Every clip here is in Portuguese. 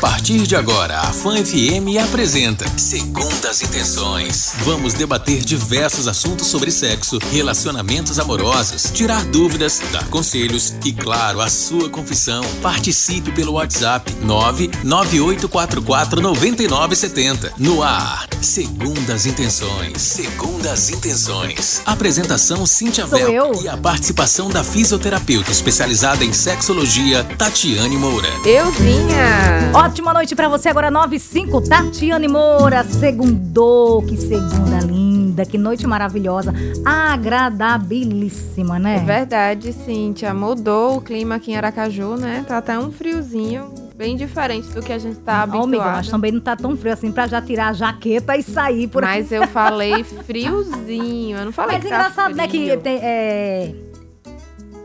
partir de agora, a Fan FM apresenta Segundas Intenções. Vamos debater diversos assuntos sobre sexo, relacionamentos amorosos, tirar dúvidas, dar conselhos e, claro, a sua confissão. Participe pelo WhatsApp 998449970. No ar, Segundas Intenções. Segundas Intenções. Apresentação Cintia Vel e a participação da fisioterapeuta especializada em sexologia, Tatiane Moura. Eu vinha. Ótima noite pra você, agora 95, Tatiane Moura, segundou, que segunda linda, que noite maravilhosa, agradabilíssima, É né? verdade, Cíntia. Mudou o clima aqui em Aracaju, né? Tá até um friozinho bem diferente do que a gente tá Ó, amiga, habituado. mas também não tá tão frio assim pra já tirar a jaqueta e sair por Mas eu falei friozinho. Eu não falei Mas que engraçado, tá né, que tem, é,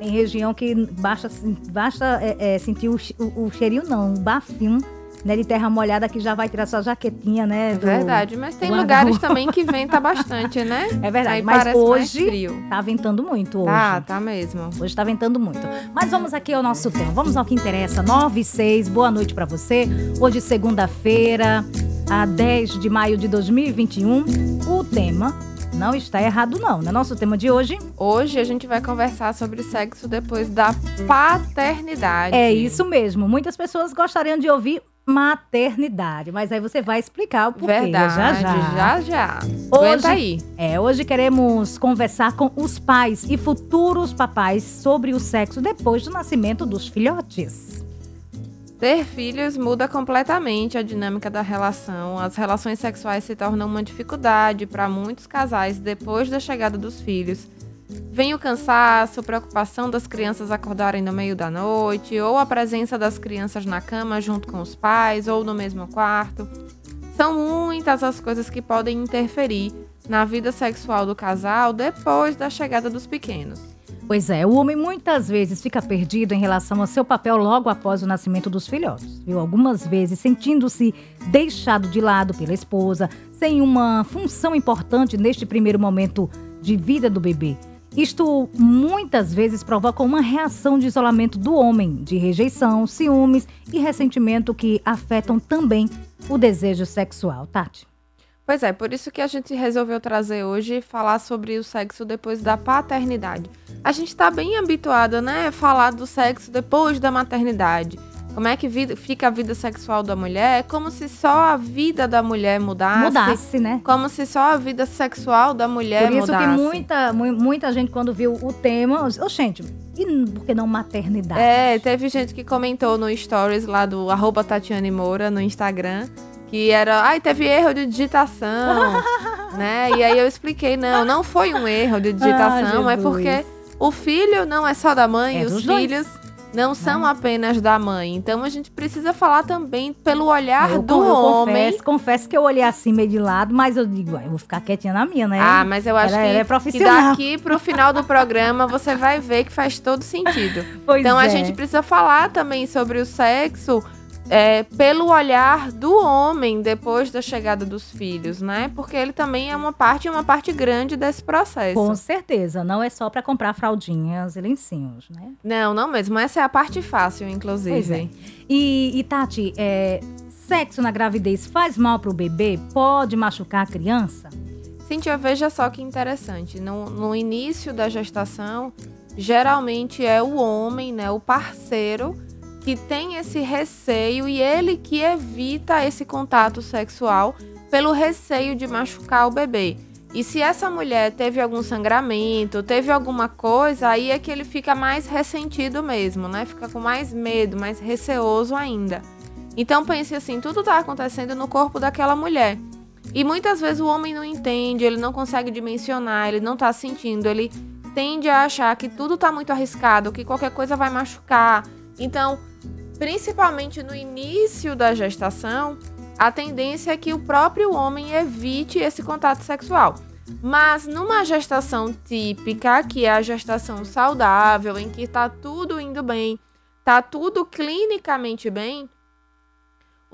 tem região que basta, basta é, é, sentir o, o, o cheirinho, não, o bafinho, né, de terra molhada que já vai tirar sua jaquetinha, né? É do- verdade, mas tem lugares também que venta bastante, né? É verdade, Aí mas hoje tá ventando muito hoje. Tá, tá mesmo. Hoje tá ventando muito. Mas vamos aqui ao nosso tema. Vamos ao que interessa. 9 e 6. Boa noite pra você. Hoje, segunda-feira, a 10 de maio de 2021. O tema não está errado, não. Né? Nosso tema de hoje Hoje a gente vai conversar sobre sexo depois da paternidade. é isso mesmo. Muitas pessoas gostariam de ouvir maternidade. Mas aí você vai explicar o porquê. Verdade, já já. já já. Hoje- aí. É, hoje queremos conversar com os pais e futuros papais sobre o sexo depois do nascimento dos filhotes. Ter filhos muda completamente a dinâmica da relação. As relações sexuais se tornam uma dificuldade para muitos casais depois da chegada dos filhos. Vem o cansaço, preocupação das crianças acordarem no meio da noite, ou a presença das crianças na cama junto com os pais, ou no mesmo quarto. São muitas as coisas que podem interferir na vida sexual do casal depois da chegada dos pequenos. Pois é, o homem muitas vezes fica perdido em relação ao seu papel logo após o nascimento dos filhotes. Viu? Algumas vezes sentindo-se deixado de lado pela esposa, sem uma função importante neste primeiro momento de vida do bebê. Isto muitas vezes provoca uma reação de isolamento do homem, de rejeição, ciúmes e ressentimento que afetam também o desejo sexual. Tati. Pois é, por isso que a gente resolveu trazer hoje falar sobre o sexo depois da paternidade. A gente está bem habituada, né, a falar do sexo depois da maternidade. Como é que vida- fica a vida sexual da mulher? É como se só a vida da mulher mudasse. Mudasse, né? Como se só a vida sexual da mulher Por isso mudasse. que muita, mu- muita gente, quando viu o tema, ô, gente, e por que não maternidade? É, teve gente que comentou no stories lá do arroba Tatiane Moura no Instagram que era, ai, teve erro de digitação, né? E aí eu expliquei, não, não foi um erro de digitação, Ah, é porque o filho não é só da mãe, É os dos dois. filhos não são apenas da mãe. Então a gente precisa falar também pelo olhar eu, do eu homem. confesso, confesso que eu olhei assim meio de lado, mas eu digo, "Ué, eu vou ficar quietinha na minha, né? Ah, mas eu acho Ela- que, ela é que daqui pro final do programa você vai ver que faz todo sentido. Pois Então a é. gente precisa falar também sobre o sexo é, pelo olhar do homem depois da chegada dos filhos, né? Porque ele também é uma parte, uma parte grande desse processo. Com certeza, não é só pra comprar fraldinhas e lencinhos, né? Não, não mesmo. Essa é a parte fácil, inclusive. Pois é. E, e Tati, é, sexo na gravidez faz mal pro bebê? Pode machucar a criança? Cíntia, veja só que interessante. No, no início da gestação, geralmente é o homem, né, o parceiro, que tem esse receio e ele que evita esse contato sexual pelo receio de machucar o bebê. E se essa mulher teve algum sangramento, teve alguma coisa, aí é que ele fica mais ressentido mesmo, né? Fica com mais medo, mais receoso ainda. Então pense assim, tudo tá acontecendo no corpo daquela mulher. E muitas vezes o homem não entende, ele não consegue dimensionar, ele não tá sentindo, ele tende a achar que tudo tá muito arriscado, que qualquer coisa vai machucar. Então, principalmente no início da gestação, a tendência é que o próprio homem evite esse contato sexual. Mas numa gestação típica, que é a gestação saudável, em que tá tudo indo bem, tá tudo clinicamente bem,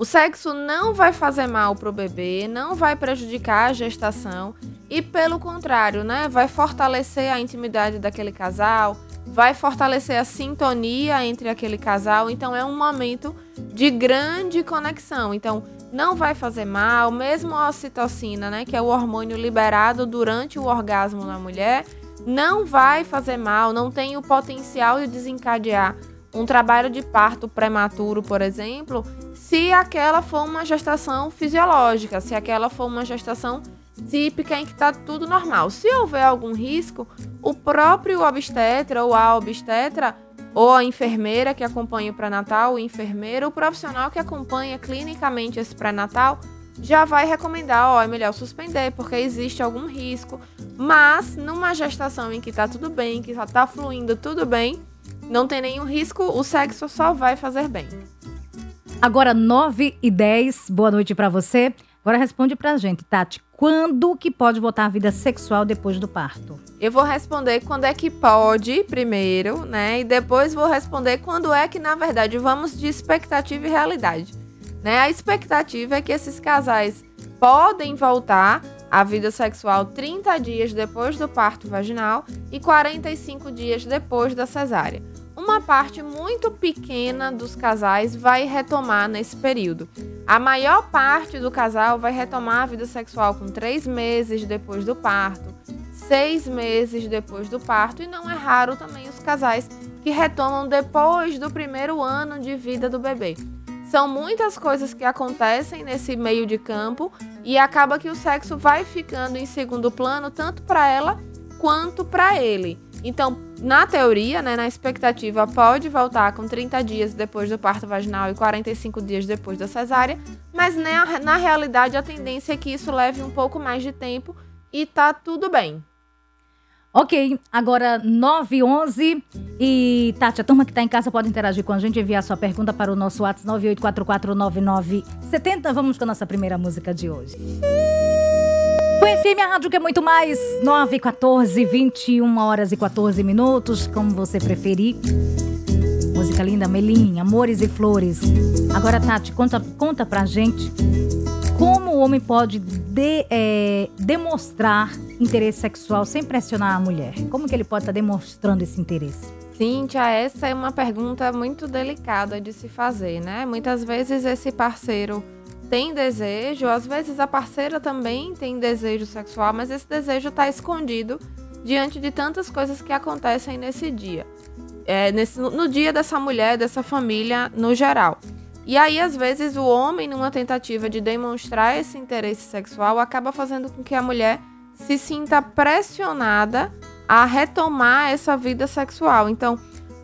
o sexo não vai fazer mal pro bebê, não vai prejudicar a gestação e pelo contrário, né, vai fortalecer a intimidade daquele casal, vai fortalecer a sintonia entre aquele casal. Então é um momento de grande conexão. Então não vai fazer mal, mesmo a ocitocina, né, que é o hormônio liberado durante o orgasmo na mulher, não vai fazer mal, não tem o potencial de desencadear um trabalho de parto prematuro, por exemplo, se aquela for uma gestação fisiológica, se aquela for uma gestação típica em que está tudo normal. Se houver algum risco, o próprio obstetra ou a obstetra ou a enfermeira que acompanha o pré-natal, o enfermeiro, o profissional que acompanha clinicamente esse pré-natal, já vai recomendar, ó, é melhor suspender porque existe algum risco. Mas numa gestação em que tá tudo bem, que já tá fluindo tudo bem, não tem nenhum risco, o sexo só vai fazer bem. Agora 9 e 10, boa noite para você. Agora responde pra gente, Tati, quando que pode voltar a vida sexual depois do parto? Eu vou responder quando é que pode, primeiro, né? E depois vou responder quando é que, na verdade, vamos de expectativa e realidade. Né? A expectativa é que esses casais podem voltar à vida sexual 30 dias depois do parto vaginal e 45 dias depois da cesárea uma parte muito pequena dos casais vai retomar nesse período. A maior parte do casal vai retomar a vida sexual com três meses depois do parto, seis meses depois do parto, e não é raro também os casais que retomam depois do primeiro ano de vida do bebê. São muitas coisas que acontecem nesse meio de campo e acaba que o sexo vai ficando em segundo plano tanto para ela quanto para ele. Então, na teoria, né, na expectativa, pode voltar com 30 dias depois do parto vaginal e 45 dias depois da cesárea, mas né, na realidade a tendência é que isso leve um pouco mais de tempo e tá tudo bem. Ok, agora 9 e 11 e Tati, a turma que está em casa pode interagir com a gente, enviar sua pergunta para o nosso WhatsApp 98449970. Vamos com a nossa primeira música de hoje. Foi FM, a rádio que é muito mais. 9, 14, 21 horas e 14 minutos, como você preferir. Música linda, Melim, Amores e Flores. Agora, Tati, conta, conta pra gente como o homem pode de, é, demonstrar interesse sexual sem pressionar a mulher. Como que ele pode estar tá demonstrando esse interesse? Cíntia, essa é uma pergunta muito delicada de se fazer, né? Muitas vezes esse parceiro tem desejo, às vezes a parceira também tem desejo sexual, mas esse desejo está escondido diante de tantas coisas que acontecem nesse dia. É, nesse, no dia dessa mulher, dessa família no geral. E aí, às vezes, o homem, numa tentativa de demonstrar esse interesse sexual, acaba fazendo com que a mulher se sinta pressionada a retomar essa vida sexual. Então,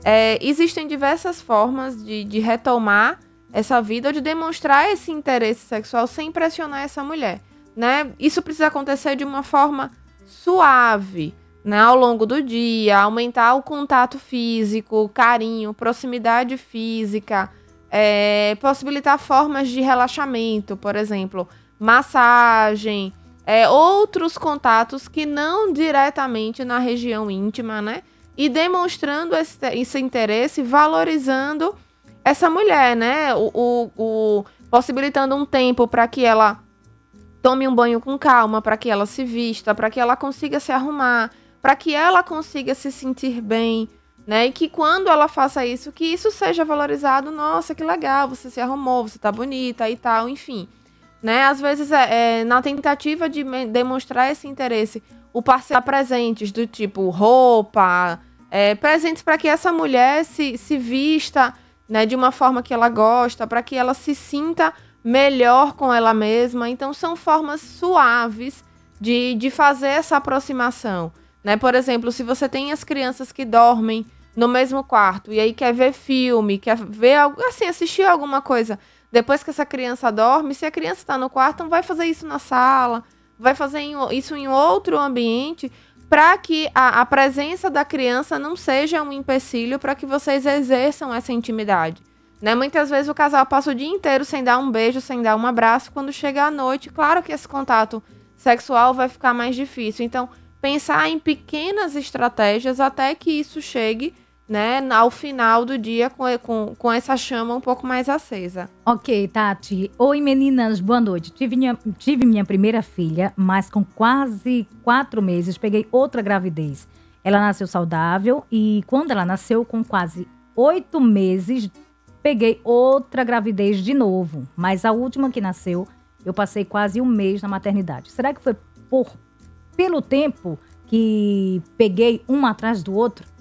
é, existem diversas formas de, de retomar essa vida ou de demonstrar esse interesse sexual sem pressionar essa mulher, né? Isso precisa acontecer de uma forma suave, né, ao longo do dia, aumentar o contato físico, carinho, proximidade física, é, possibilitar formas de relaxamento, por exemplo, massagem, é, outros contatos que não diretamente na região íntima, né? E demonstrando esse, esse interesse, valorizando essa mulher, né? O, o, o possibilitando um tempo para que ela tome um banho com calma, para que ela se vista, para que ela consiga se arrumar, para que ela consiga se sentir bem, né? E que quando ela faça isso, que isso seja valorizado. Nossa, que legal, você se arrumou, você tá bonita e tal, enfim. Né? Às vezes, é, é na tentativa de demonstrar esse interesse, o parceiro presentes do tipo roupa, é, presentes para que essa mulher se, se vista né, de uma forma que ela gosta, para que ela se sinta melhor com ela mesma. Então, são formas suaves de, de fazer essa aproximação. Né? Por exemplo, se você tem as crianças que dormem no mesmo quarto e aí quer ver filme, quer ver algo, assim, assistir alguma coisa depois que essa criança dorme, se a criança está no quarto, não vai fazer isso na sala, vai fazer isso em outro ambiente, para que a, a, presença da criança não seja um empecilho para que vocês exerçam essa intimidade. Né? Muitas vezes o casal passa o dia inteiro sem dar um beijo, sem dar um abraço. Quando chega à noite, claro que esse contato sexual vai ficar mais difícil. Então, pensar em pequenas estratégias até que isso chegue né, ao final do dia com, com, com essa chama um pouco mais acesa. Ok, Tati. Oi, meninas, boa noite. Tive minha, tive minha primeira filha, mas com quase quatro meses peguei outra gravidez. Ela nasceu saudável e quando ela nasceu com quase oito meses, peguei outra gravidez de novo. Mas a última que nasceu, eu passei quase um mês na maternidade. Será que foi por pelo tempo que peguei um atrás do outro?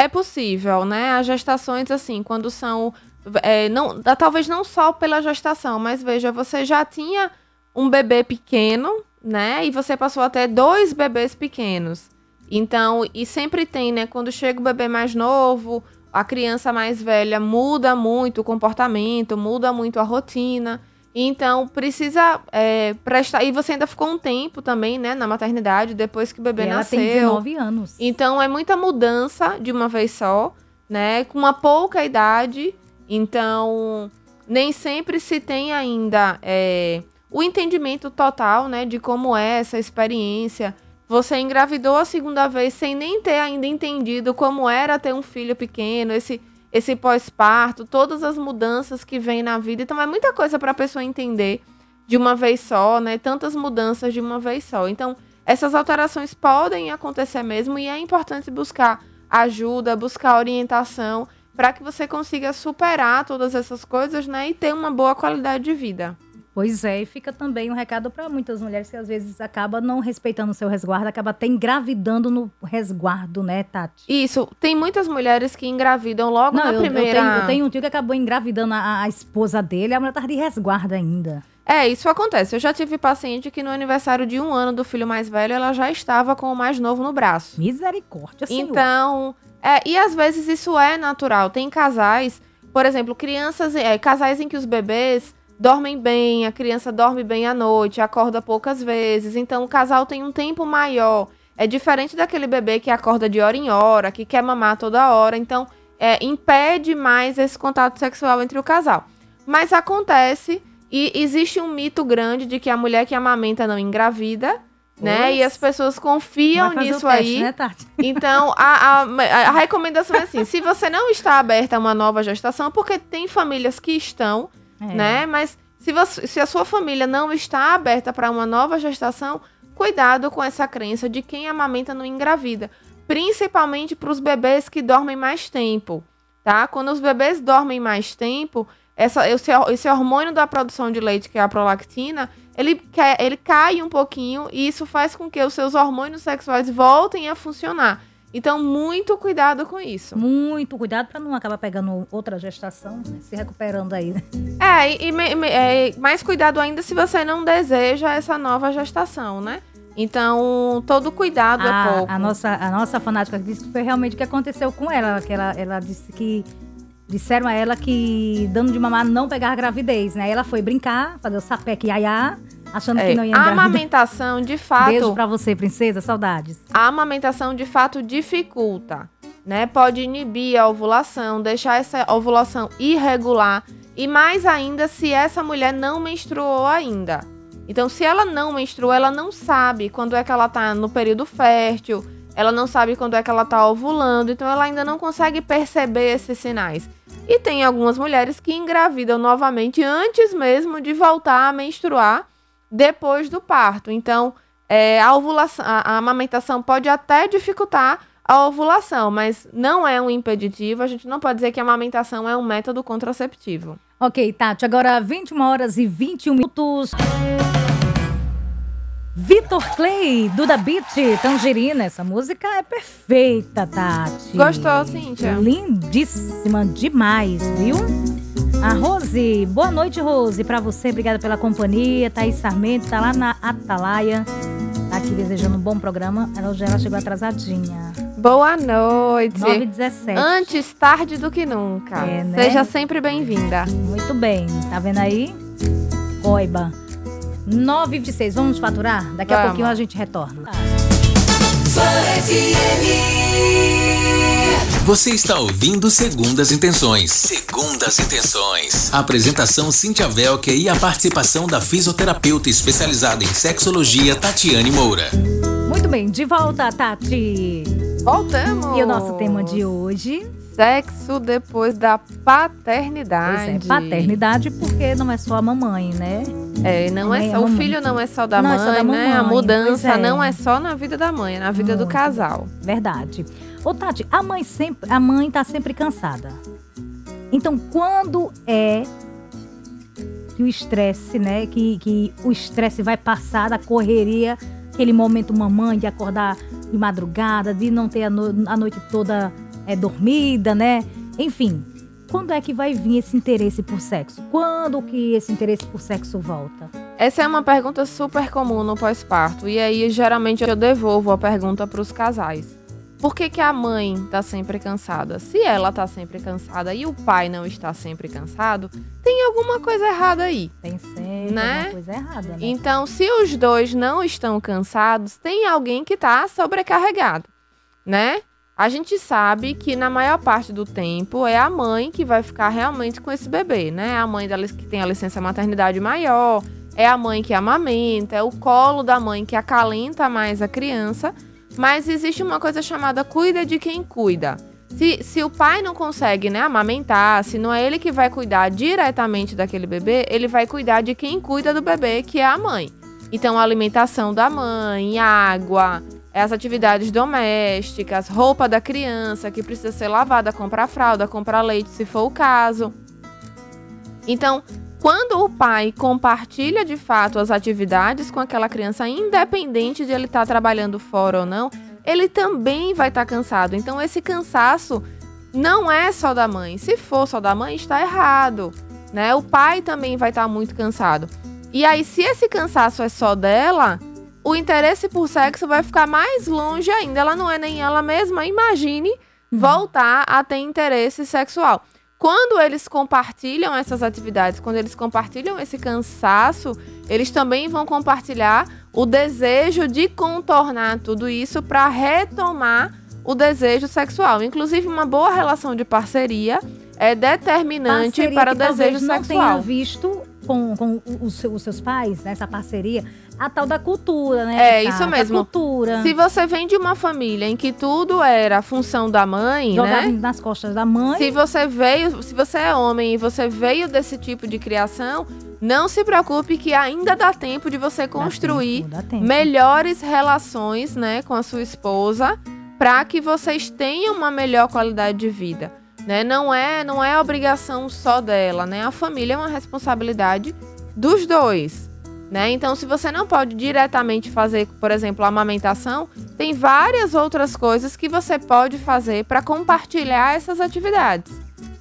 É possível, né? As gestações, assim, quando são. É, não, talvez não só pela gestação, mas veja, você já tinha um bebê pequeno, né? E você passou a ter dois bebês pequenos. Então, e sempre tem, né? Quando chega o bebê mais novo, a criança mais velha muda muito o comportamento, muda muito a rotina. Então, precisa é, prestar. E você ainda ficou um tempo também, né, na maternidade, depois que o bebê E ela nasceu. tem 19 anos. Então, é muita mudança de uma vez só, né? Com uma pouca idade. Então, nem sempre se tem ainda é, o entendimento total, né, de como é essa experiência. Você engravidou a segunda vez sem nem ter ainda entendido como era ter um filho pequeno, esse esse pós-parto, todas as mudanças que vem na vida. Então é muita coisa para a pessoa entender de uma vez só, né? Tantas mudanças de uma vez só. Então, essas alterações podem acontecer mesmo e é importante buscar ajuda, buscar orientação para que você consiga superar todas essas coisas, né, e ter uma boa qualidade de vida. Pois é, e fica também um recado para muitas mulheres que às vezes acaba não respeitando o seu resguardo, acaba até engravidando no resguardo, né, Tati? Isso, tem muitas mulheres que engravidam logo Não, na eu, primeira. eu, tenho, eu tenho um tio que acabou engravidando a, a esposa dele, a mulher tava de resguardo ainda. É, isso acontece. Eu já tive paciente que no aniversário de um ano do filho mais velho, ela já estava com o mais novo no braço. Misericórdia, senhor. Então, é, e às vezes isso é natural. Tem casais, por exemplo, crianças, é, casais em que os bebês dormem bem, a criança dorme bem à noite, acorda poucas vezes. Então, o casal tem um tempo maior. É diferente daquele bebê que acorda de hora em hora, que quer mamar toda hora. Então, é, impede mais esse contato sexual entre o casal. Mas acontece e existe um mito grande de que a mulher que amamenta não engravida, né? E as pessoas confiam nisso teste, aí. né? Então, a, a, a recomendação é assim: se você não está aberta a uma nova gestação, porque tem famílias que estão, É. né? Mas se, você, se a sua família não está aberta para uma nova gestação, cuidado com essa crença de quem amamenta não engravida. Principalmente para os bebês que dormem mais tempo, tá? Quando os bebês dormem mais tempo, essa, esse, esse hormônio da produção de leite, que é a prolactina, ele, quer, ele cai um pouquinho e isso faz com que os seus hormônios sexuais voltem a funcionar. Então, muito cuidado com isso. Muito cuidado para não acabar pegando outra gestação, né? se recuperando aí. né? É, e, e é, mais cuidado ainda se você não deseja essa nova gestação, né? Então, todo cuidado é A, pouco. a nossa, a nossa fanática disse que foi realmente o que aconteceu com ela, que ela, ela disse que disseram a ela que dando de mamar não pegar gravidez, né? Ela foi brincar, fazer o sapeque iaiá, achando É, que não ia a engravidar. amamentação, de fato, Beijo pra você, princesa, saudades. a amamentação de fato dificulta, né? Pode inibir a ovulação, deixar essa ovulação irregular e mais ainda se essa mulher não menstruou ainda. Então, se ela não menstruou, ela não sabe quando é que ela tá no período fértil, ela não sabe quando é que ela tá ovulando, então ela ainda não consegue perceber esses sinais. E tem algumas mulheres que engravidam novamente antes mesmo de voltar a menstruar depois do parto. Então, é, a ovulação, a, a amamentação pode até dificultar a ovulação, mas não é um impeditivo. A gente não pode dizer que a amamentação é um método contraceptivo. Ok, Tati, agora 21 horas e 21 minutos. Vitor Clay, Duda Beat, Tangerina. Essa música é perfeita, Tati. Gostou, Cíntia? Lindíssima demais, viu? A Rose, boa noite, Rose. Pra você, obrigada pela companhia. Thaís Sarmento tá lá na Atalaia. Tá aqui desejando um bom programa. Ela, ela chegou atrasadinha. Boa noite. 9 h 17 Antes tarde do que nunca. É, né? Seja sempre bem-vinda. Muito bem. Tá vendo aí? Coiba. 9 h 26 Vamos faturar? Daqui a Vamos. pouquinho a gente retorna. Você está ouvindo Segundas Intenções. Segundas Intenções. Apresentação Cíntia Velker e a participação da fisioterapeuta especializada em sexologia Tatiane Moura. Muito bem, de volta, Tati. Voltamos. E o nosso tema de hoje Sexo depois da pois paternidade. é paternidade, porque não é só a mamãe, né? É, não é, é só, o mamãe. filho não é só da Não é mãe, só da né? A mamãe, mudança pois é. não é só na vida da mãe, é na vida do Muito. casal. Verdade. Ô, Tati, a mãe sempre, a mãe tá sempre cansada. Então, quando é que o estresse, né? Que, que o estresse vai passar da correria, aquele momento mamãe de acordar de madrugada, de não ter a, no- a noite toda é, dormida, né? Enfim, quando é que vai vir esse interesse por sexo? Quando que esse interesse por sexo volta? Essa é uma pergunta super comum no pós-parto. E aí, geralmente, eu devolvo a pergunta para os casais. Por que, que a mãe tá sempre cansada? Se ela tá sempre cansada e o pai não está sempre cansado, tem alguma coisa errada aí. Tem sempre Né? alguma coisa errada, né? Então, se os dois não estão cansados, tem alguém que tá sobrecarregado, né? A gente sabe que na maior parte do tempo é a mãe que vai ficar realmente com esse bebê, né? A mãe lic- que tem a licença maternidade maior, é a mãe que amamenta, é o colo da mãe que acalenta mais a criança. Mas existe uma coisa chamada cuida de quem cuida. Se, se o pai não consegue né, amamentar, se não é ele que vai cuidar diretamente daquele bebê, ele vai cuidar de quem cuida do bebê, que é a mãe. Então, a alimentação da mãe, água, as atividades domésticas, roupa da criança que precisa ser lavada, comprar fralda, comprar leite, se for o caso. Então, quando o pai compartilha de fato as atividades com aquela criança, independente de ele estar trabalhando fora ou não, ele também vai estar cansado. Então, esse cansaço não é só da mãe. Se for só da mãe, está errado. Né? O pai também vai estar muito cansado. E aí, se esse cansaço é só dela, o interesse por sexo vai ficar mais longe ainda. Ela não é nem ela mesma. Imagine voltar a ter interesse sexual. Quando eles compartilham essas atividades, quando eles compartilham esse cansaço, eles também vão compartilhar o desejo de contornar tudo isso para retomar o desejo sexual. Inclusive, uma boa relação de parceria é determinante Parceria para o desejo não tenha sexual. visto com, com os, seus- os seus pais, nessa parceria, a tal da cultura, né? É, isso mesmo. cultura. Se você vem de uma família em que tudo era a função da mãe, Jogar né? nas costas da mãe. Se você veio, se você é homem e você veio desse tipo de criação, não se preocupe que ainda dá tempo de você dá construir tempo, dá tempo. melhores relações, né, com a sua esposa, para que vocês tenham uma melhor qualidade de vida, né? Não é, não é obrigação só dela, né? A família é uma responsabilidade dos dois. Né? Então, se você não pode diretamente fazer, por exemplo, a amamentação, tem várias outras coisas que você pode fazer para compartilhar essas atividades.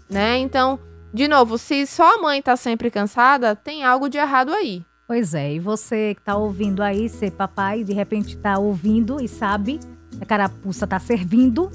Né? Então, de novo, se só a mãe está sempre cansada, tem algo de errado aí. Pois é, e você que tá ouvindo aí, ser papai, de repente tá ouvindo e sabe que a carapuça tá servindo.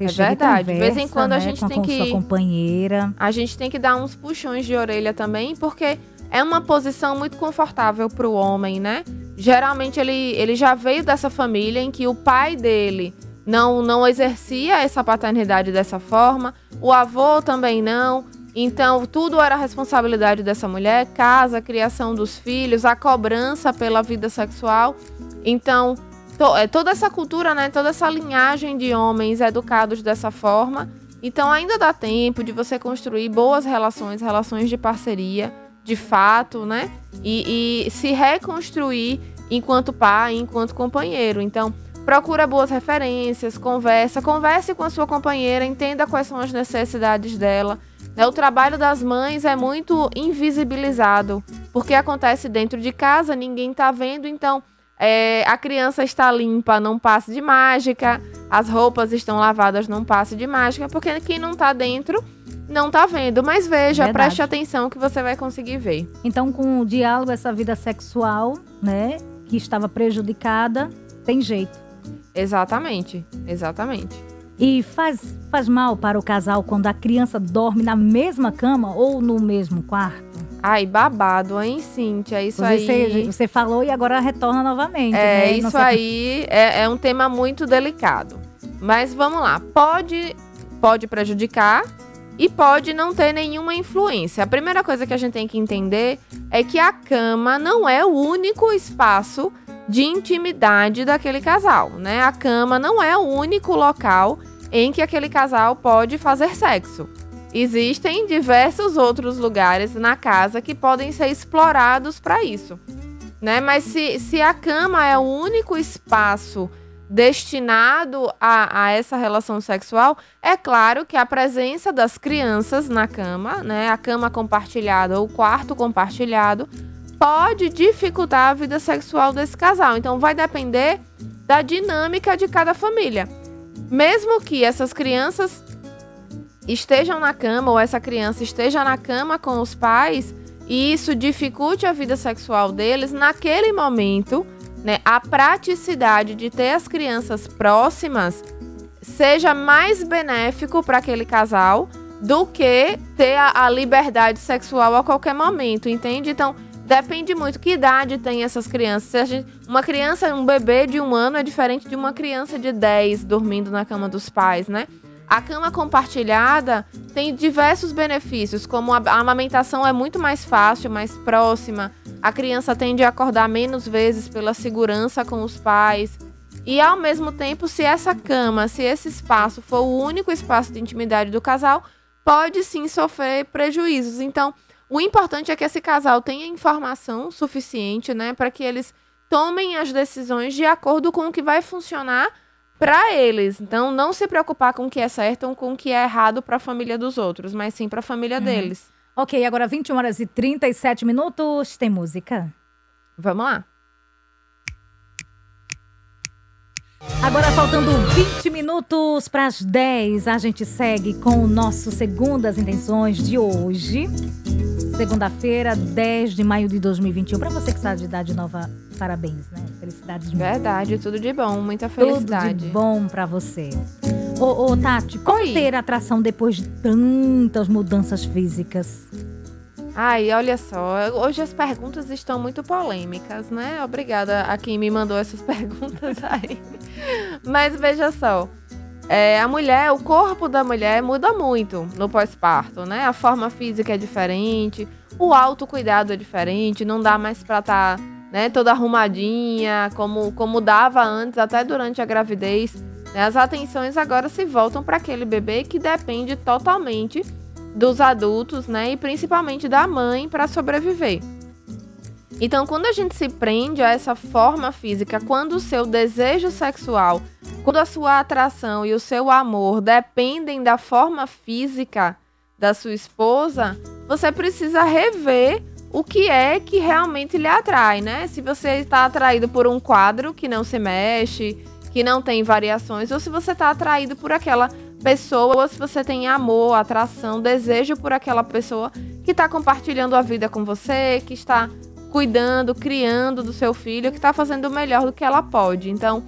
É verdade. De vez em conversa, quando a né, gente com tem que- sua companheira. A gente tem que dar uns puxões de orelha também, porque é uma posição muito confortável para o homem, né? Geralmente ele, ele já veio dessa família em que o pai dele não, não exercia essa paternidade dessa forma, o avô também não. Então, tudo era responsabilidade dessa mulher: casa, criação dos filhos, a cobrança pela vida sexual. Então, to- é, toda essa cultura, né? Toda essa linhagem de homens educados dessa forma. Então, ainda dá tempo de você construir boas relações, relações de parceria, de fato, né? E, e se reconstruir enquanto pai, enquanto companheiro. Então, procura boas referências, conversa, converse com a sua companheira, entenda quais são as necessidades dela. né? O trabalho das mães é muito invisibilizado, porque acontece dentro de casa, ninguém tá vendo, então é, a criança está limpa, não passe de mágica, as roupas estão lavadas, não passe de mágica, porque quem não tá dentro não tá vendo. Mas veja, Verdade. preste atenção que você vai conseguir ver. Então, com o diálogo, essa vida sexual, né, que estava prejudicada, tem jeito. Exatamente, exatamente. E faz, faz mal para o casal quando a criança dorme na mesma cama ou no mesmo quarto? Ai, babado, hein, Cíntia? Isso Você, aí. você falou e agora retorna novamente. É, né? Isso aí é, é um tema muito delicado. Mas vamos lá. Pode, pode prejudicar e pode não ter nenhuma influência. A primeira coisa que a gente tem que entender é que a cama não é o único espaço de intimidade daquele casal, né? A cama não é o único local em que aquele casal pode fazer sexo. Existem diversos outros lugares na casa que podem ser explorados para isso. Né? Mas se, se a cama é o único espaço destinado a, a, essa relação sexual, é claro que a presença das crianças na cama, né, a cama compartilhada ou o quarto compartilhado, pode dificultar a vida sexual desse casal. Então vai depender da dinâmica de cada família. Mesmo que essas crianças estejam na cama ou essa criança esteja na cama com os pais e isso dificulte a vida sexual deles, naquele momento, né, a praticidade de ter as crianças próximas seja mais benéfico para aquele casal do que ter a, a, liberdade sexual a qualquer momento, entende? Então, depende muito que idade tem essas crianças. Gente, uma criança, um bebê de um ano é diferente de uma criança de 10 dormindo na cama dos pais, né? A cama compartilhada tem diversos benefícios, como a amamentação é muito mais fácil, mais próxima, a criança tende a acordar menos vezes pela segurança com os pais. E ao mesmo tempo, se essa cama, se esse espaço for o único espaço de intimidade do casal, pode sim sofrer prejuízos. Então, o importante é que esse casal tenha informação suficiente, né, para que eles tomem as decisões de acordo com o que vai funcionar para eles. Então, não se preocupar com o que é certo ou com o que é errado para a família dos outros, mas sim para a família uhum. deles. Ok, agora 21 horas e 37 minutos. Tem música? Vamos lá. Agora faltando 20 minutos para as 10, a gente segue com o nosso Segundas Intenções de hoje. Segunda-feira, 10 de maio de 2021. Para você que está de idade nova, parabéns, né? Felicidades de Verdade, tudo de bom, muita felicidade. Tudo de bom para você. Ô, ô, Tati, como Oi. ter atração depois de tantas mudanças físicas? Ai, olha só, hoje as perguntas estão muito polêmicas, né? Obrigada a quem me mandou essas perguntas aí. Mas veja só, é, a mulher, o corpo da mulher muda muito no pós-parto, né? A forma física é diferente, o autocuidado é diferente, não dá mais pra estar tá, né, toda arrumadinha, como, como dava antes, até durante a gravidez. Né? As atenções agora se voltam para aquele bebê que depende totalmente dos adultos, né? E principalmente da mãe para sobreviver. Então, quando a gente se prende a essa forma física, quando o seu desejo sexual, quando a sua atração e o seu amor dependem da forma física da sua esposa, você precisa rever o que é que realmente lhe atrai, né? Se você está atraído por um quadro que não se mexe, que não tem variações, ou se você está atraído por aquela pessoa, ou se você tem amor, atração, desejo por aquela pessoa que está compartilhando a vida com você, que está cuidando, criando do seu filho, que está fazendo o melhor do que ela pode. Então,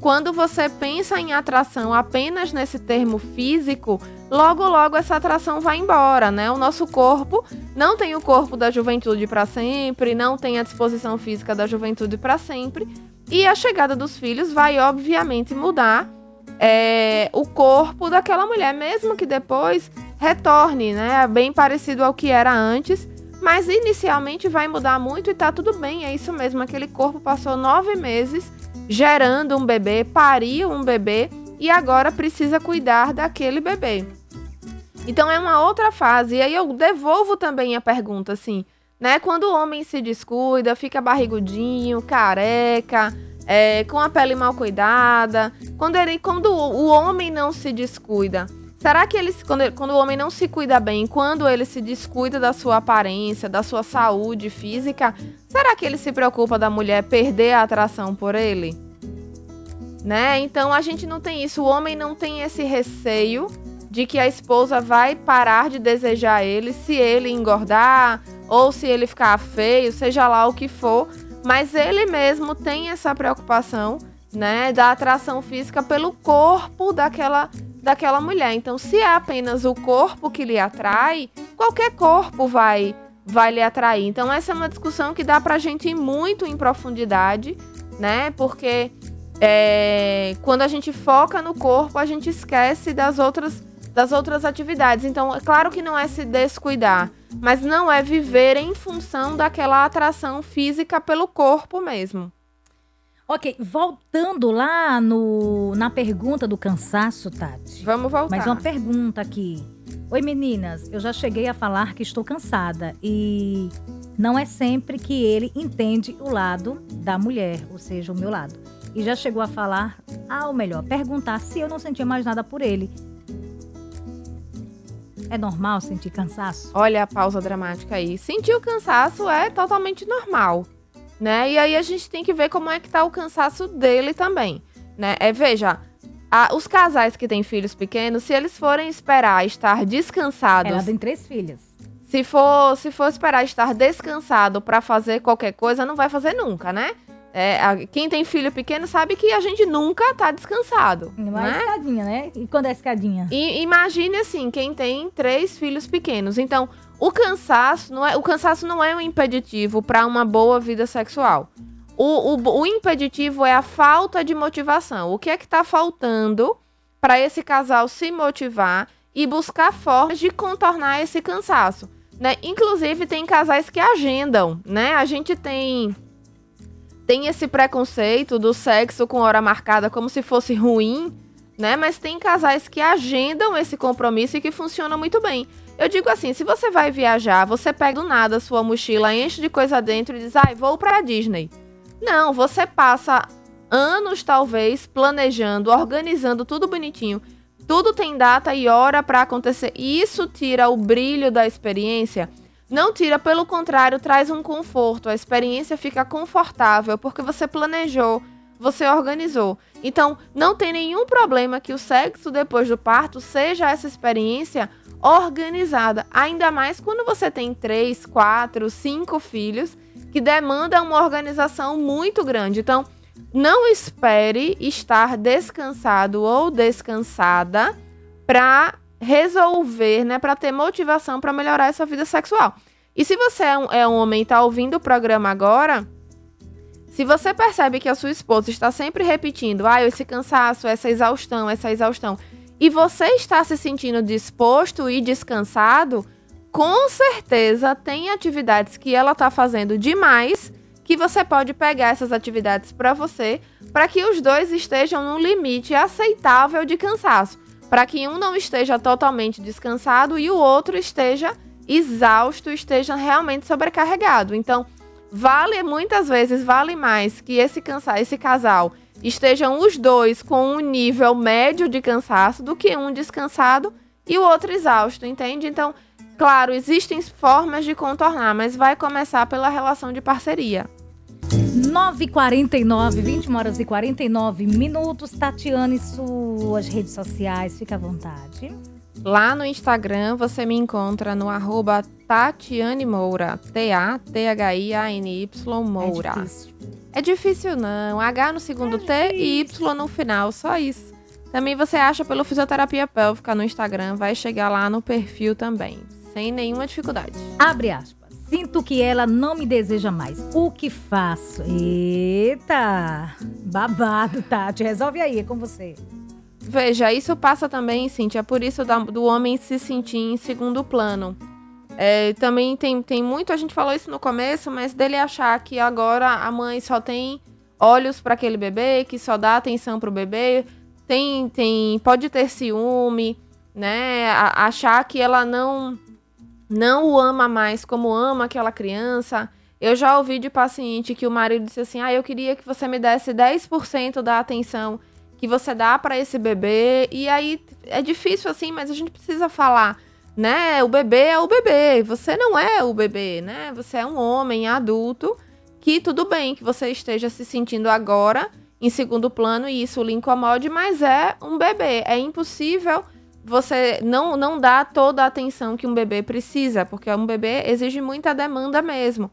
quando você pensa em atração apenas nesse termo físico, logo logo essa atração vai embora, né? O nosso corpo não tem o corpo da juventude para sempre, não tem a disposição física da juventude para sempre, e a chegada dos filhos vai obviamente mudar é, o corpo daquela mulher, mesmo que depois retorne, né? Bem parecido ao que era antes, mas inicialmente vai mudar muito e tá tudo bem, é isso mesmo. Aquele corpo passou nove meses gerando um bebê, pariu um bebê e agora precisa cuidar daquele bebê. Então é uma outra fase. E aí eu devolvo também a pergunta assim, né? Quando o homem se descuida, fica barrigudinho, careca, é, com a pele mal cuidada, quando, ele, quando o, homem não se descuida, Será que ele, quando, quando o homem não se cuida bem, quando ele se descuida da sua aparência, da sua saúde física, será que ele se preocupa da mulher perder a atração por ele? Né? Então a gente não tem isso. O homem não tem esse receio de que a esposa vai parar de desejar ele se ele engordar ou se ele ficar feio, seja lá o que for. Mas ele mesmo tem essa preocupação, né, da atração física pelo corpo daquela daquela mulher. Então, se é apenas o corpo que lhe atrai, qualquer corpo vai vai lhe atrair. Então, essa é uma discussão que dá pra gente ir muito em profundidade, né? Porque é, quando a gente foca no corpo, a gente esquece das outras das outras atividades. Então, é claro que não é se descuidar, mas não é viver em função daquela atração física pelo corpo mesmo. Ok, voltando lá no, na pergunta do cansaço, Tati. Vamos voltar. Mais uma pergunta aqui. Oi meninas, eu já cheguei a falar que estou cansada e não é sempre que ele entende o lado da mulher, ou seja, o meu lado. E já chegou a falar, ah, ou melhor, perguntar se eu não sentia mais nada por ele. É normal sentir cansaço? Olha a pausa dramática aí. Sentir o cansaço é totalmente normal, né? E aí a gente tem que ver como é que tá o cansaço dele também, né? É, veja, a, os casais que têm filhos pequenos, se eles forem esperar estar descansados. Ela tem três filhas. Se for, se for esperar estar descansado para fazer qualquer coisa, não vai fazer nunca, né? É, a, quem tem filho pequeno sabe que a gente nunca tá descansado. Não né? é escadinha, né? E quando é escadinha? E imagine assim, quem tem três filhos pequenos. Então, o cansaço não é, o cansaço não é um impeditivo para uma boa vida sexual. O, o, o, impeditivo é a falta de motivação. O que é que está faltando para esse casal se motivar e buscar formas de contornar esse cansaço? Né? Inclusive, tem casais que agendam, né? A gente tem tem esse preconceito do sexo com hora marcada como se fosse ruim, né? Mas tem casais que agendam esse compromisso e que funciona muito bem. Eu digo assim, se você vai viajar, você pega do nada a sua mochila, enche de coisa dentro e diz, ai, vou pra Disney. Não, você passa anos, talvez, planejando, organizando tudo bonitinho. Tudo tem data e hora para acontecer. E isso tira o brilho da experiência não tira, pelo contrário, traz um conforto. A experiência fica confortável porque você planejou, você organizou. Então, não tem nenhum problema que o sexo depois do parto seja essa experiência organizada. Ainda mais quando você tem três, quatro, cinco filhos que demanda uma organização muito grande. Então, não espere estar descansado ou descansada para resolver, né, para ter motivação para melhorar essa vida sexual. E se você é um, é um homem e está ouvindo o programa agora, se você percebe que a sua esposa está sempre repetindo, ah, esse cansaço, essa exaustão, essa exaustão, e você está se sentindo disposto e descansado, com certeza tem atividades que ela está fazendo demais que você pode pegar essas atividades para você, para que os dois estejam num limite aceitável de cansaço para que um não esteja totalmente descansado e o outro esteja exausto, esteja realmente sobrecarregado. Então, vale muitas vezes vale mais que esse cansar, esse casal estejam os dois com um nível médio de cansaço do que um descansado e o outro exausto, entende? Então, claro, existem formas de contornar, mas vai começar pela relação de parceria. 9h49, 21 horas e 49 minutos. Tatiane, suas redes sociais, fica à vontade. Lá no Instagram você me encontra no arroba Tatiane Moura. T-A-T-H-I-A-N-Y Moura. É difícil. é difícil não. H no segundo é T e Y no final, só isso. Também você acha pelo Fisioterapia Pélvica no Instagram, vai chegar lá no perfil também, sem nenhuma dificuldade. Abre aspas. Sinto que ela não me deseja mais. O que faço? Eita! Babado, Tati. Resolve aí, é com você. Veja, isso passa também, Cintia, por isso do homem se sentir em segundo plano. É, também tem, tem muito, a gente falou isso no começo, mas dele achar que agora a mãe só tem olhos para aquele bebê, que só dá atenção pro bebê, tem, tem, pode ter ciúme, né? A, achar que ela não não o ama mais como ama aquela criança. Eu já ouvi de paciente que o marido disse assim: "Ah, eu queria que você me desse 10% da atenção que você dá para esse bebê". E aí é difícil assim, mas a gente precisa falar, né? O bebê é o bebê, você não é o bebê, né? Você é um homem adulto que tudo bem que você esteja se sentindo agora em segundo plano e isso lhe incomode, mas é um bebê. É impossível você não, não dá toda a atenção que um bebê precisa, porque um bebê exige muita demanda mesmo.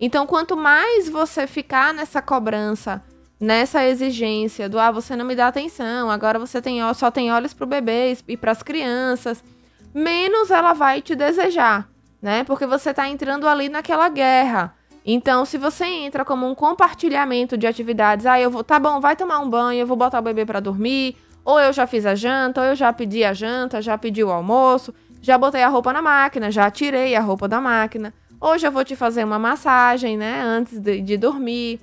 Então, quanto mais você ficar nessa cobrança, nessa exigência do ah, você não me dá atenção, agora você tem, só tem olhos para o bebê e para as crianças, menos ela vai te desejar, né? Porque você está entrando ali naquela guerra. Então, se você entra como um compartilhamento de atividades, ah, eu vou, tá bom, vai tomar um banho, eu vou botar o bebê para dormir, ou eu já fiz a janta, ou eu já pedi a janta, já pedi o almoço, já botei a roupa na máquina, já tirei a roupa da máquina. Hoje eu vou te fazer uma massagem, né? Antes de, de dormir.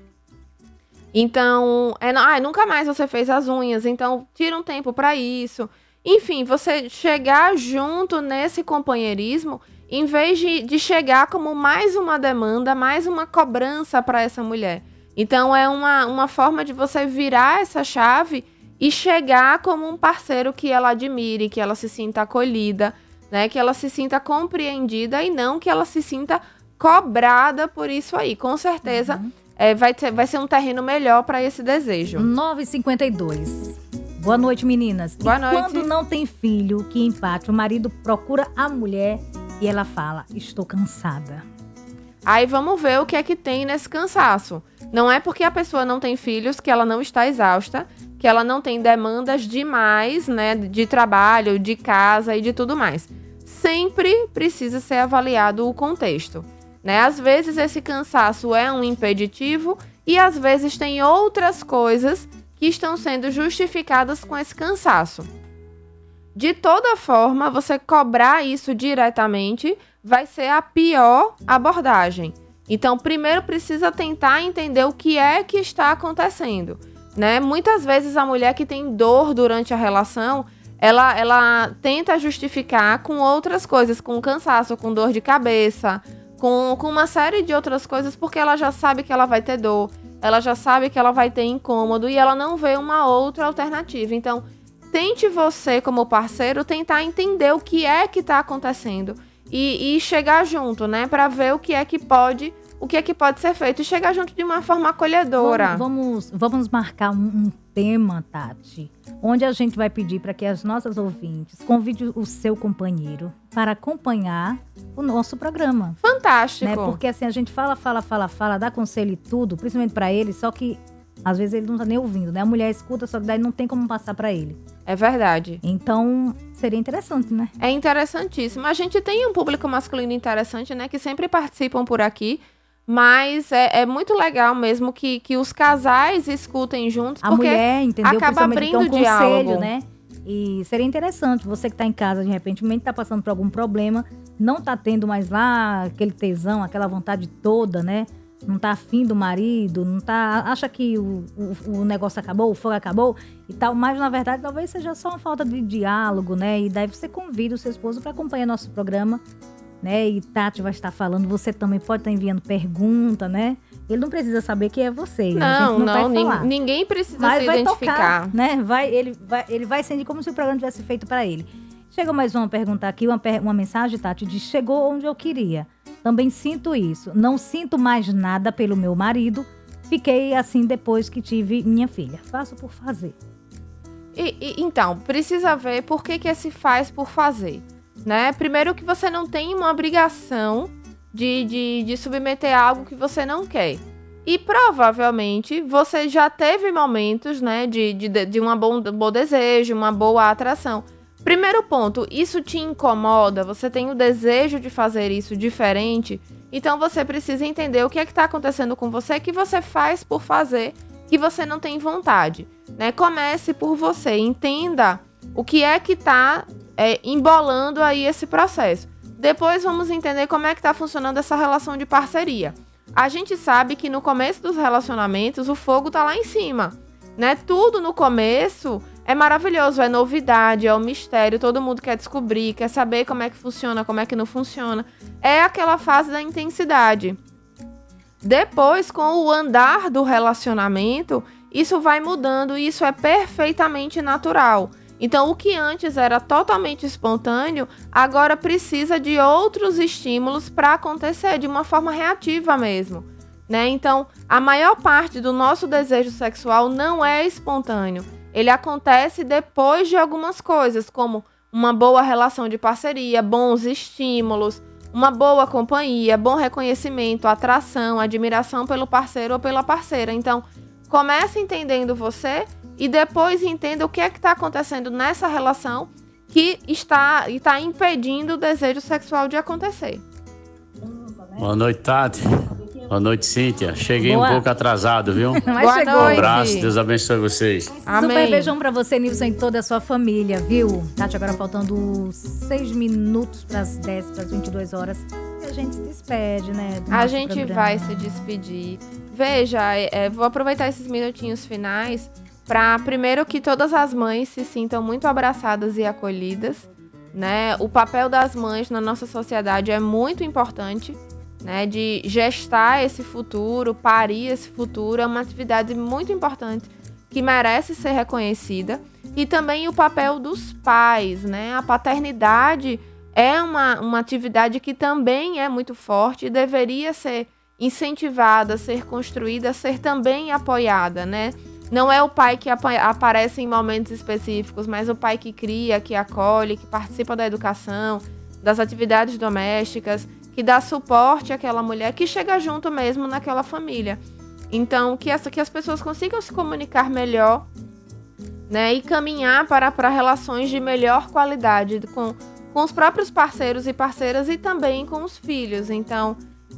Então, é, ah, nunca mais você fez as unhas, então tira um tempo para isso. Enfim, você chegar junto nesse companheirismo, em vez de, de chegar como mais uma demanda, mais uma cobrança para essa mulher. Então, é uma, uma forma de você virar essa chave e chegar como um parceiro que ela admire, que ela se sinta acolhida, né? Que ela se sinta compreendida e não que ela se sinta cobrada por isso aí. Com certeza uhum. é, vai, ter, vai ser um terreno melhor para esse desejo. 952. Boa noite, meninas. Boa e noite. Quando não tem filho, que empate, o marido procura a mulher e ela fala: Estou cansada. Aí vamos ver o que é que tem nesse cansaço. Não é porque a pessoa não tem filhos que ela não está exausta, que ela não tem demandas demais, né, de trabalho, de casa e de tudo mais. Sempre precisa ser avaliado o contexto. Né? Às vezes esse cansaço é um impeditivo e às vezes tem outras coisas que estão sendo justificadas com esse cansaço. De toda forma, você cobrar isso diretamente vai ser a pior abordagem. Então, primeiro precisa tentar entender o que é que está acontecendo, né? Muitas vezes a mulher que tem dor durante a relação, ela, ela tenta justificar com outras coisas, com cansaço, com dor de cabeça, com, com uma série de outras coisas, porque ela já sabe que ela vai ter dor, ela já sabe que ela vai ter incômodo e ela não vê uma outra alternativa. Então, tente você, como parceiro, tentar entender o que é que está acontecendo e, e, chegar junto, né, para ver o que é que pode o que é que pode ser feito e chegar junto de uma forma acolhedora. Vamos, vamos, vamos marcar um, um, tema, Tati, onde a gente vai pedir para que as nossas ouvintes convide o seu companheiro para acompanhar o nosso programa. Fantástico. Né? Porque assim, a gente fala, fala, fala, fala, dá conselho e tudo, principalmente para ele, só que às vezes ele não tá nem ouvindo, né? A mulher escuta, só que daí não tem como passar para ele. É verdade. Então, seria interessante, né? É interessantíssimo. A gente tem um público masculino interessante, né? Que sempre participam por aqui. Mas é, é, muito legal mesmo que, que os casais escutem juntos, a porque mulher, entendeu? acaba abrindo um diálogo. né? E seria interessante, você que está em casa, de repente, está passando por algum problema, não está tendo mais lá aquele tesão, aquela vontade toda, né? Não está afim do marido, não tá. Acha que o, o, o, negócio acabou, o fogo acabou e tal, mas na verdade talvez seja só uma falta de diálogo, né? E daí você convida o seu esposo para acompanhar nosso programa né? E Tati vai estar falando, você também pode estar enviando pergunta, né? Ele não precisa saber que é você. Não, não, não ninguém precisa Mas se vai identificar. Tocar, né? Vai, ele, vai, ele vai sentir como se o programa tivesse feito para ele. Chegou mais uma pergunta aqui, uma, uma mensagem, Tati, chegou onde eu queria. Também sinto isso. Não sinto mais nada pelo meu marido. Fiquei assim depois que tive minha filha. Faço por fazer. E, e, então, precisa ver por que, que se faz por fazer né? Primeiro que você não tem uma obrigação de, de, de submeter algo que você não quer. E provavelmente você já teve momentos, né, de, de, de um bom, bom desejo, uma boa atração. Primeiro ponto, isso te incomoda? Você tem o desejo de fazer isso diferente? Então você precisa entender o que é que está acontecendo com você que você faz por fazer que você não tem vontade. Né? Comece por você, entenda o que é que está é, embolando aí esse processo. Depois vamos entender como é que está funcionando essa relação de parceria. A gente sabe que no começo dos relacionamentos o fogo tá lá em cima, né? Tudo no começo é maravilhoso, é novidade, é o um mistério, todo mundo quer descobrir, quer saber como é que funciona, como é que não funciona. É aquela fase da intensidade. Depois, com o andar do relacionamento, isso vai mudando e isso é perfeitamente natural. Então, o que antes era totalmente espontâneo, agora precisa de outros estímulos para acontecer de uma forma reativa mesmo. Né? Então, a maior parte do nosso desejo sexual não é espontâneo. Ele acontece depois de algumas coisas, como uma boa relação de parceria, bons estímulos, uma boa companhia, bom reconhecimento, atração, admiração pelo parceiro ou pela parceira. Então, comece entendendo você e depois entenda o que é que está acontecendo nessa relação que está, está impedindo o desejo sexual de acontecer. Boa noite, Tati. Boa noite, Cíntia. Cheguei Boa. um pouco atrasado, viu? Mas Boa chegou. Um abraço, Deus abençoe vocês. Amém. Super beijão pra você, Nilson, e toda a sua família, viu? Tati, agora faltando seis minutos para as 10, para as 22 horas. E a gente se despede, né? a gente programa. vai se despedir. Veja, é, é, vou aproveitar esses minutinhos finais para primeiro que todas as mães se sintam muito abraçadas e acolhidas, né? O papel das mães na nossa sociedade é muito importante, né? De gestar esse futuro, parir esse futuro, é uma atividade muito importante que merece ser reconhecida. E também o papel dos pais, né? A paternidade é uma, uma atividade que também é muito forte e deveria ser incentivada, ser construída, ser também apoiada, né? Não é o pai que aparece em momentos específicos, mas o pai que cria, que acolhe, que participa da educação, das atividades domésticas, que dá suporte àquela mulher, que chega junto mesmo naquela família. Então, que, essa, que as pessoas consigam se comunicar melhor né, e caminhar para, para relações de melhor qualidade com, com os próprios parceiros e parceiras e também com os filhos. Então,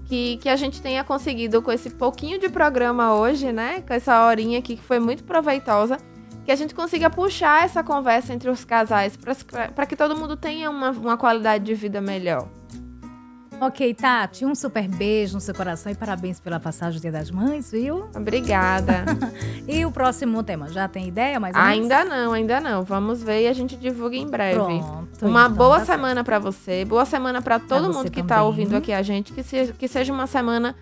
que, que a gente tenha conseguido com esse pouquinho de programa hoje, né? Com essa horinha aqui que foi muito proveitosa, que a gente consiga puxar essa conversa entre os casais para que todo mundo tenha uma, uma qualidade de vida melhor. Ok, Tati, um super beijo no seu coração e parabéns pela passagem do Dia das Mães, viu? Obrigada. e o próximo tema, já tem ideia mais Ainda não, ainda não. Vamos ver e a gente divulga em breve. Pronto, uma então, boa tá semana para você, boa semana para todo mundo que está ouvindo aqui a gente, que, se, que seja uma semana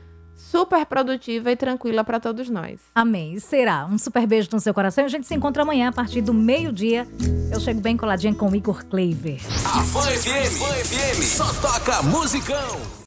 super produtiva e tranquila para todos nós. Amém. Será. Um super beijo no seu coração. A gente se encontra amanhã a partir do meio-dia. Eu chego bem coladinha com o Igor Kleiber. A Fã FM, Fã FM, só toca musicão.